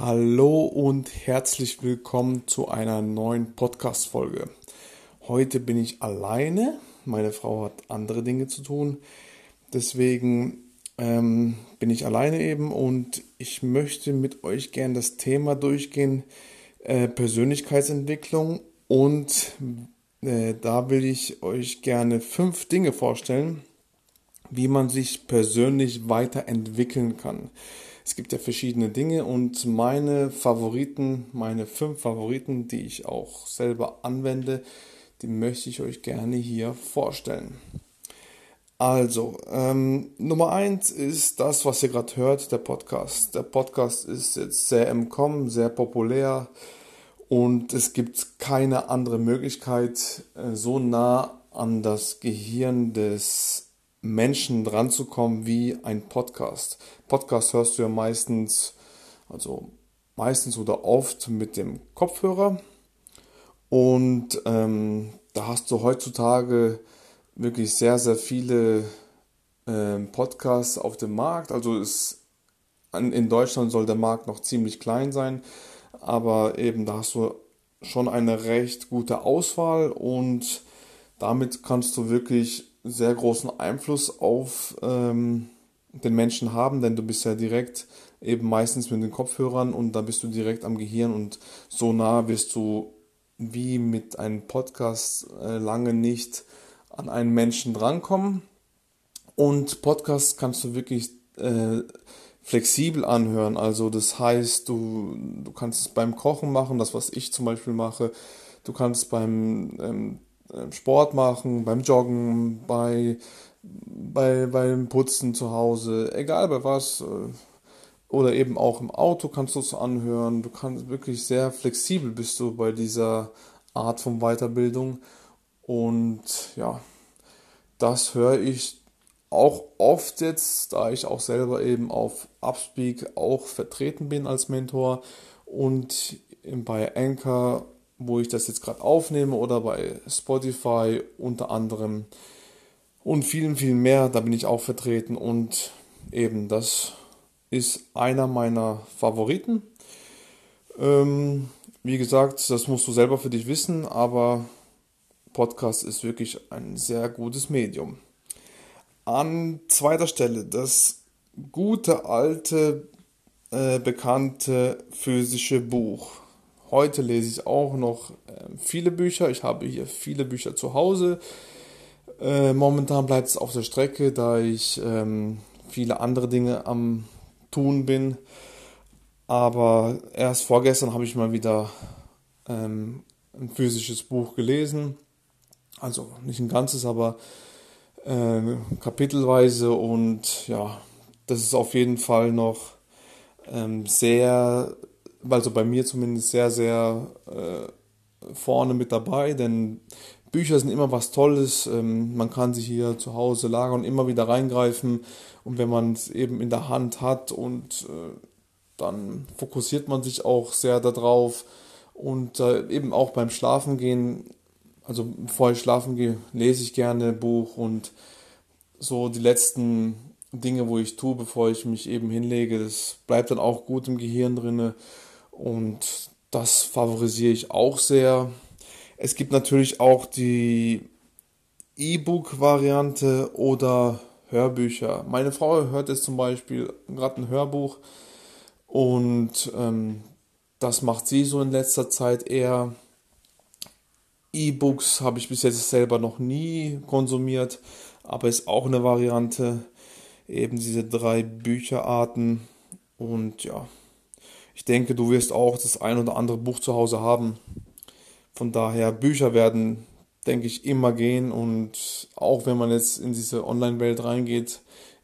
Hallo und herzlich willkommen zu einer neuen Podcast-Folge. Heute bin ich alleine. Meine Frau hat andere Dinge zu tun. Deswegen ähm, bin ich alleine eben und ich möchte mit euch gerne das Thema durchgehen: äh, Persönlichkeitsentwicklung. Und äh, da will ich euch gerne fünf Dinge vorstellen, wie man sich persönlich weiterentwickeln kann. Es gibt ja verschiedene Dinge und meine Favoriten, meine fünf Favoriten, die ich auch selber anwende, die möchte ich euch gerne hier vorstellen. Also, ähm, Nummer eins ist das, was ihr gerade hört, der Podcast. Der Podcast ist jetzt sehr im Kommen, sehr populär und es gibt keine andere Möglichkeit, äh, so nah an das Gehirn des Menschen dran zu kommen wie ein Podcast. Podcast hörst du ja meistens, also meistens oder oft mit dem Kopfhörer. Und ähm, da hast du heutzutage wirklich sehr, sehr viele äh, Podcasts auf dem Markt. Also ist, in Deutschland soll der Markt noch ziemlich klein sein, aber eben da hast du schon eine recht gute Auswahl und damit kannst du wirklich sehr großen Einfluss auf ähm, den Menschen haben, denn du bist ja direkt eben meistens mit den Kopfhörern und da bist du direkt am Gehirn und so nah wirst du wie mit einem Podcast äh, lange nicht an einen Menschen drankommen. Und Podcasts kannst du wirklich äh, flexibel anhören. Also das heißt, du, du kannst es beim Kochen machen, das was ich zum Beispiel mache. Du kannst beim ähm, Sport machen, beim Joggen, bei, bei, beim Putzen zu Hause, egal bei was. Äh, oder eben auch im Auto kannst du es anhören. Du kannst wirklich sehr flexibel bist du bei dieser Art von Weiterbildung. Und ja, das höre ich auch oft jetzt, da ich auch selber eben auf Upspeak auch vertreten bin als Mentor und bei Anchor wo ich das jetzt gerade aufnehme oder bei Spotify unter anderem und vielen, vielen mehr. Da bin ich auch vertreten und eben das ist einer meiner Favoriten. Ähm, wie gesagt, das musst du selber für dich wissen, aber Podcast ist wirklich ein sehr gutes Medium. An zweiter Stelle das gute alte äh, bekannte physische Buch. Heute lese ich auch noch äh, viele Bücher. Ich habe hier viele Bücher zu Hause. Äh, momentan bleibt es auf der Strecke, da ich ähm, viele andere Dinge am Tun bin. Aber erst vorgestern habe ich mal wieder ähm, ein physisches Buch gelesen. Also nicht ein ganzes, aber kapitelweise. Und ja, das ist auf jeden Fall noch ähm, sehr also bei mir zumindest sehr, sehr äh, vorne mit dabei, denn Bücher sind immer was Tolles. Ähm, man kann sich hier zu Hause lagern und immer wieder reingreifen. Und wenn man es eben in der Hand hat und äh, dann fokussiert man sich auch sehr darauf. Und äh, eben auch beim Schlafengehen, also bevor ich schlafen gehe, lese ich gerne Buch und so die letzten Dinge, wo ich tue, bevor ich mich eben hinlege, das bleibt dann auch gut im Gehirn drinne. Und das favorisiere ich auch sehr. Es gibt natürlich auch die E-Book-Variante oder Hörbücher. Meine Frau hört jetzt zum Beispiel gerade ein Hörbuch und ähm, das macht sie so in letzter Zeit eher. E-Books habe ich bis jetzt selber noch nie konsumiert, aber ist auch eine Variante. Eben diese drei Bücherarten und ja, ich denke, du wirst auch das ein oder andere Buch zu Hause haben. Von daher, Bücher werden, denke ich, immer gehen. Und auch wenn man jetzt in diese Online-Welt reingeht,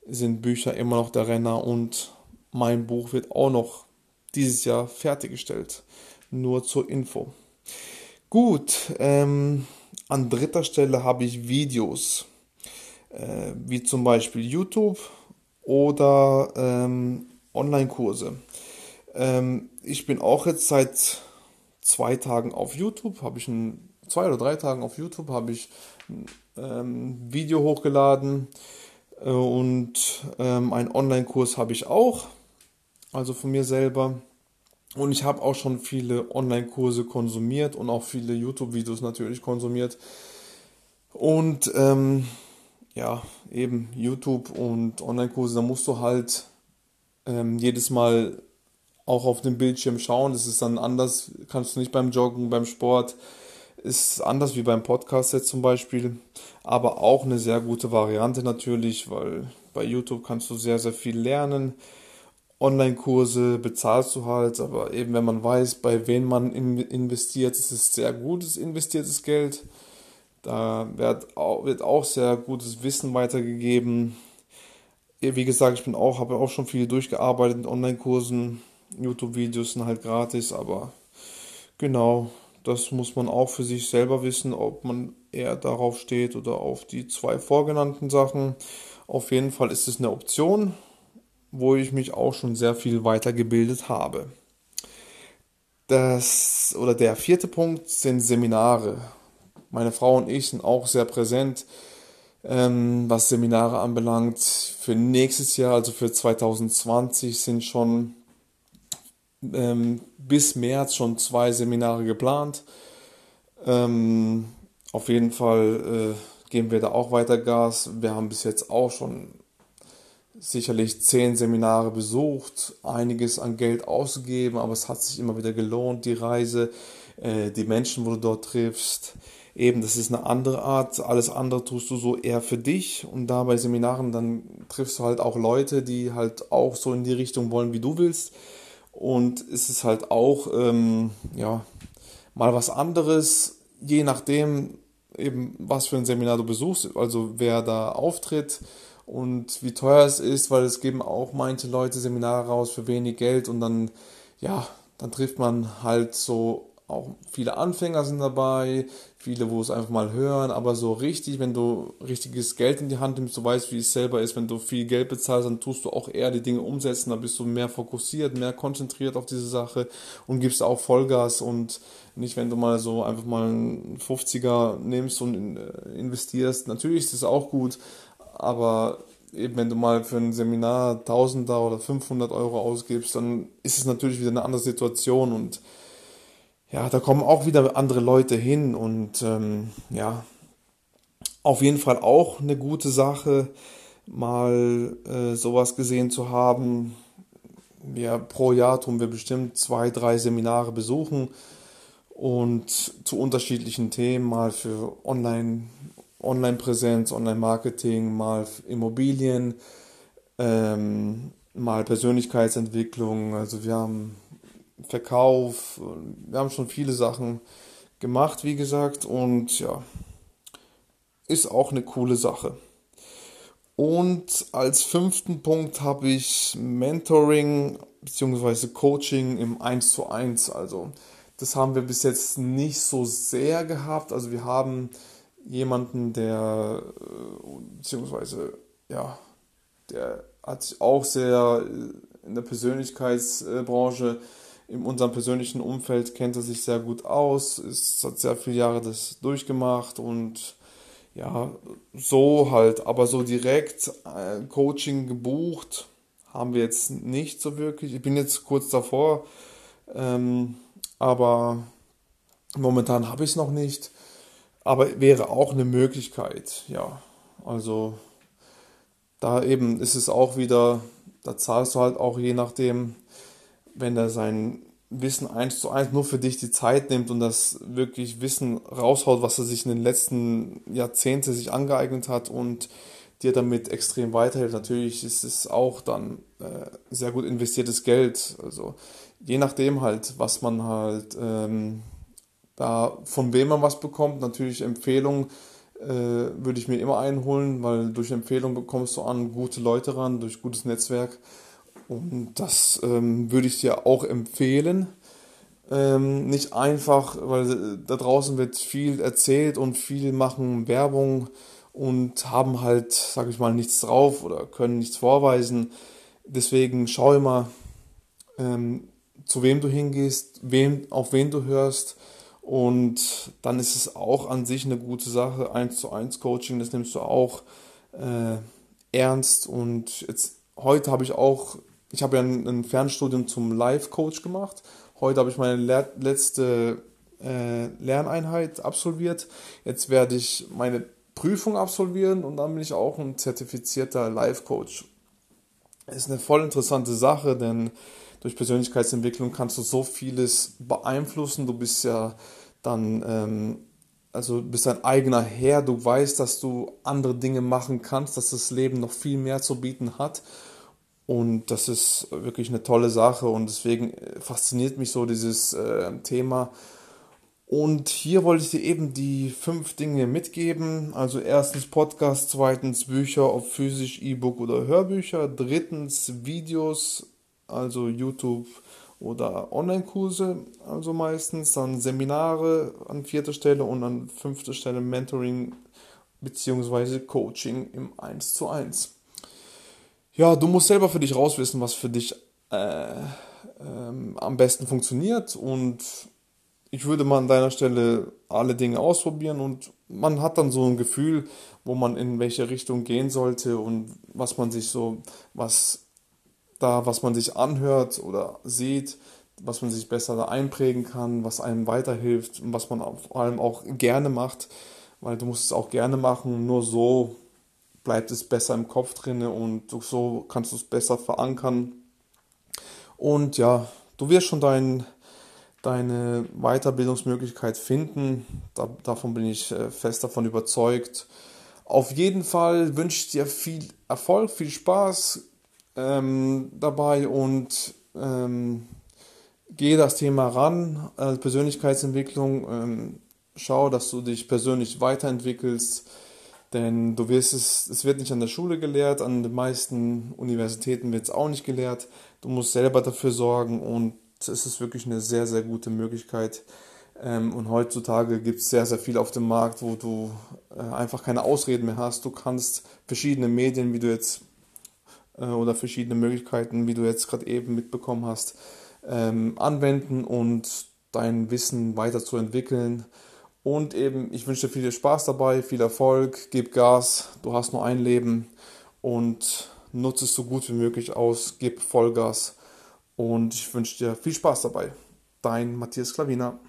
sind Bücher immer noch der Renner. Und mein Buch wird auch noch dieses Jahr fertiggestellt. Nur zur Info. Gut, ähm, an dritter Stelle habe ich Videos, äh, wie zum Beispiel YouTube oder ähm, Online-Kurse. Ähm, ich bin auch jetzt seit zwei Tagen auf YouTube, habe ich ein, zwei oder drei Tagen auf YouTube habe ich ein ähm, Video hochgeladen äh, und ähm, einen Online-Kurs habe ich auch, also von mir selber. Und ich habe auch schon viele Online-Kurse konsumiert und auch viele YouTube-Videos natürlich konsumiert. Und ähm, ja, eben YouTube und Online-Kurse, da musst du halt ähm, jedes Mal auch auf dem Bildschirm schauen. Das ist dann anders, kannst du nicht beim Joggen, beim Sport. Ist anders wie beim Podcast jetzt zum Beispiel. Aber auch eine sehr gute Variante natürlich, weil bei YouTube kannst du sehr, sehr viel lernen. Online-Kurse bezahlst du halt, aber eben wenn man weiß, bei wem man investiert, ist es sehr gutes investiertes Geld. Da wird auch, wird auch sehr gutes Wissen weitergegeben. Wie gesagt, ich bin auch, habe auch schon viel durchgearbeitet mit Online-Kursen YouTube-Videos sind halt gratis, aber genau, das muss man auch für sich selber wissen, ob man eher darauf steht oder auf die zwei vorgenannten Sachen. Auf jeden Fall ist es eine Option, wo ich mich auch schon sehr viel weitergebildet habe. Das oder der vierte Punkt sind Seminare. Meine Frau und ich sind auch sehr präsent, ähm, was Seminare anbelangt. Für nächstes Jahr, also für 2020, sind schon ähm, bis März schon zwei Seminare geplant. Ähm, auf jeden Fall äh, geben wir da auch weiter Gas. Wir haben bis jetzt auch schon sicherlich zehn Seminare besucht, einiges an Geld ausgegeben, aber es hat sich immer wieder gelohnt, die Reise, äh, die Menschen, wo du dort triffst. Eben, das ist eine andere Art. Alles andere tust du so eher für dich. Und da bei Seminaren, dann triffst du halt auch Leute, die halt auch so in die Richtung wollen, wie du willst. Und es ist halt auch, ähm, ja, mal was anderes, je nachdem, eben was für ein Seminar du besuchst, also wer da auftritt und wie teuer es ist, weil es geben auch manche Leute Seminare raus für wenig Geld und dann, ja, dann trifft man halt so auch viele Anfänger sind dabei, viele, wo es einfach mal hören, aber so richtig, wenn du richtiges Geld in die Hand nimmst, du weißt, wie es selber ist, wenn du viel Geld bezahlst, dann tust du auch eher die Dinge umsetzen, da bist du mehr fokussiert, mehr konzentriert auf diese Sache und gibst auch Vollgas und nicht, wenn du mal so einfach mal einen 50er nimmst und äh, investierst. Natürlich ist das auch gut, aber eben wenn du mal für ein Seminar Tausender oder 500 Euro ausgibst, dann ist es natürlich wieder eine andere Situation und ja, da kommen auch wieder andere Leute hin und ähm, ja, auf jeden Fall auch eine gute Sache, mal äh, sowas gesehen zu haben. Ja, pro Jahr tun wir bestimmt zwei, drei Seminare besuchen und zu unterschiedlichen Themen, mal für Online, Online-Präsenz, Online-Marketing, mal Immobilien, ähm, mal Persönlichkeitsentwicklung. Also wir haben Verkauf. Wir haben schon viele Sachen gemacht, wie gesagt, und ja, ist auch eine coole Sache. Und als fünften Punkt habe ich Mentoring bzw. Coaching im 1 zu 1. Also das haben wir bis jetzt nicht so sehr gehabt. Also wir haben jemanden, der äh, beziehungsweise ja, der hat sich auch sehr in der Persönlichkeitsbranche in unserem persönlichen Umfeld kennt er sich sehr gut aus, ist, hat sehr viele Jahre das durchgemacht und ja, so halt, aber so direkt äh, Coaching gebucht haben wir jetzt nicht so wirklich. Ich bin jetzt kurz davor, ähm, aber momentan habe ich es noch nicht. Aber wäre auch eine Möglichkeit, ja. Also da eben ist es auch wieder, da zahlst du halt auch je nachdem, wenn er sein Wissen eins zu eins nur für dich die Zeit nimmt und das wirklich Wissen raushaut, was er sich in den letzten Jahrzehnten sich angeeignet hat und dir damit extrem weiterhilft. Natürlich ist es auch dann äh, sehr gut investiertes Geld. Also je nachdem halt, was man halt ähm, da von wem man was bekommt. Natürlich Empfehlungen äh, würde ich mir immer einholen, weil durch Empfehlung bekommst du an gute Leute ran, durch gutes Netzwerk. Und das ähm, würde ich dir auch empfehlen. Ähm, nicht einfach, weil äh, da draußen wird viel erzählt und viel machen Werbung und haben halt, sag ich mal, nichts drauf oder können nichts vorweisen. Deswegen schau immer, ähm, zu wem du hingehst, wem, auf wen du hörst. Und dann ist es auch an sich eine gute Sache. 1 zu 1 Coaching, das nimmst du auch äh, ernst. Und jetzt heute habe ich auch ich habe ja ein, ein Fernstudium zum Life-Coach gemacht Heute habe ich meine Le letzte äh, Lerneinheit absolviert. Jetzt werde ich meine Prüfung absolvieren und dann bin ich auch ein zertifizierter Life Coach. Ist eine voll interessante Sache, denn durch Persönlichkeitsentwicklung kannst du so vieles beeinflussen. Du bist ja dann, ähm, also bist ein eigener Herr. Du weißt, dass du andere Dinge machen kannst, dass das Leben noch viel mehr zu bieten hat. Und das ist wirklich eine tolle Sache und deswegen fasziniert mich so dieses äh, Thema und hier wollte ich dir eben die fünf Dinge mitgeben. Also erstens Podcast, zweitens Bücher, ob physisch, E-Book oder Hörbücher, drittens Videos, also YouTube oder Online-Kurse, also meistens, dann Seminare an vierter Stelle und an fünfter Stelle Mentoring bzw. Coaching im 1 zu 1. Ja, du musst selber für dich rauswissen, was für dich äh, ähm, am besten funktioniert. Und ich würde mal an deiner Stelle alle Dinge ausprobieren. Und man hat dann so ein Gefühl, wo man in welche Richtung gehen sollte und was man sich so, was da, was man sich anhört oder sieht, was man sich besser da einprägen kann, was einem weiterhilft und was man vor allem auch gerne macht, weil du musst es auch gerne machen, nur so bleibt es besser im Kopf drin und so kannst du es besser verankern. Und ja, du wirst schon deinen deine Weiterbildungsmöglichkeit finden. Da, davon bin ich äh, fest davon überzeugt. Auf jeden Fall wünsche ich dir viel Erfolg, viel Spaß ähm, dabei und ähm, gehe das Thema ran, äh, Persönlichkeitsentwicklung. Ähm, schau, dass du dich persönlich weiterentwickelst, denn du wirst es, es wird nicht an der Schule gelehrt, an den meisten Universitäten wird es auch nicht gelehrt. Du musst selber dafür sorgen und es ist wirklich eine sehr, sehr gute Möglichkeit. Ähm, und heutzutage gibt es sehr, sehr viel auf dem Markt, wo du äh, einfach keine Ausreden mehr hast. Du kannst verschiedene Medien, wie du jetzt, äh, oder verschiedene Möglichkeiten, wie du jetzt gerade eben mitbekommen hast, ähm, anwenden und dein Wissen weiterzuentwickeln. Und eben, ich wünsche dir viel Spaß dabei, viel Erfolg, gib Gas, du hast nur ein Leben und nutze es so gut wie möglich aus, gib Vollgas und ich wünsche dir viel Spaß dabei. Dein Matthias Klavina.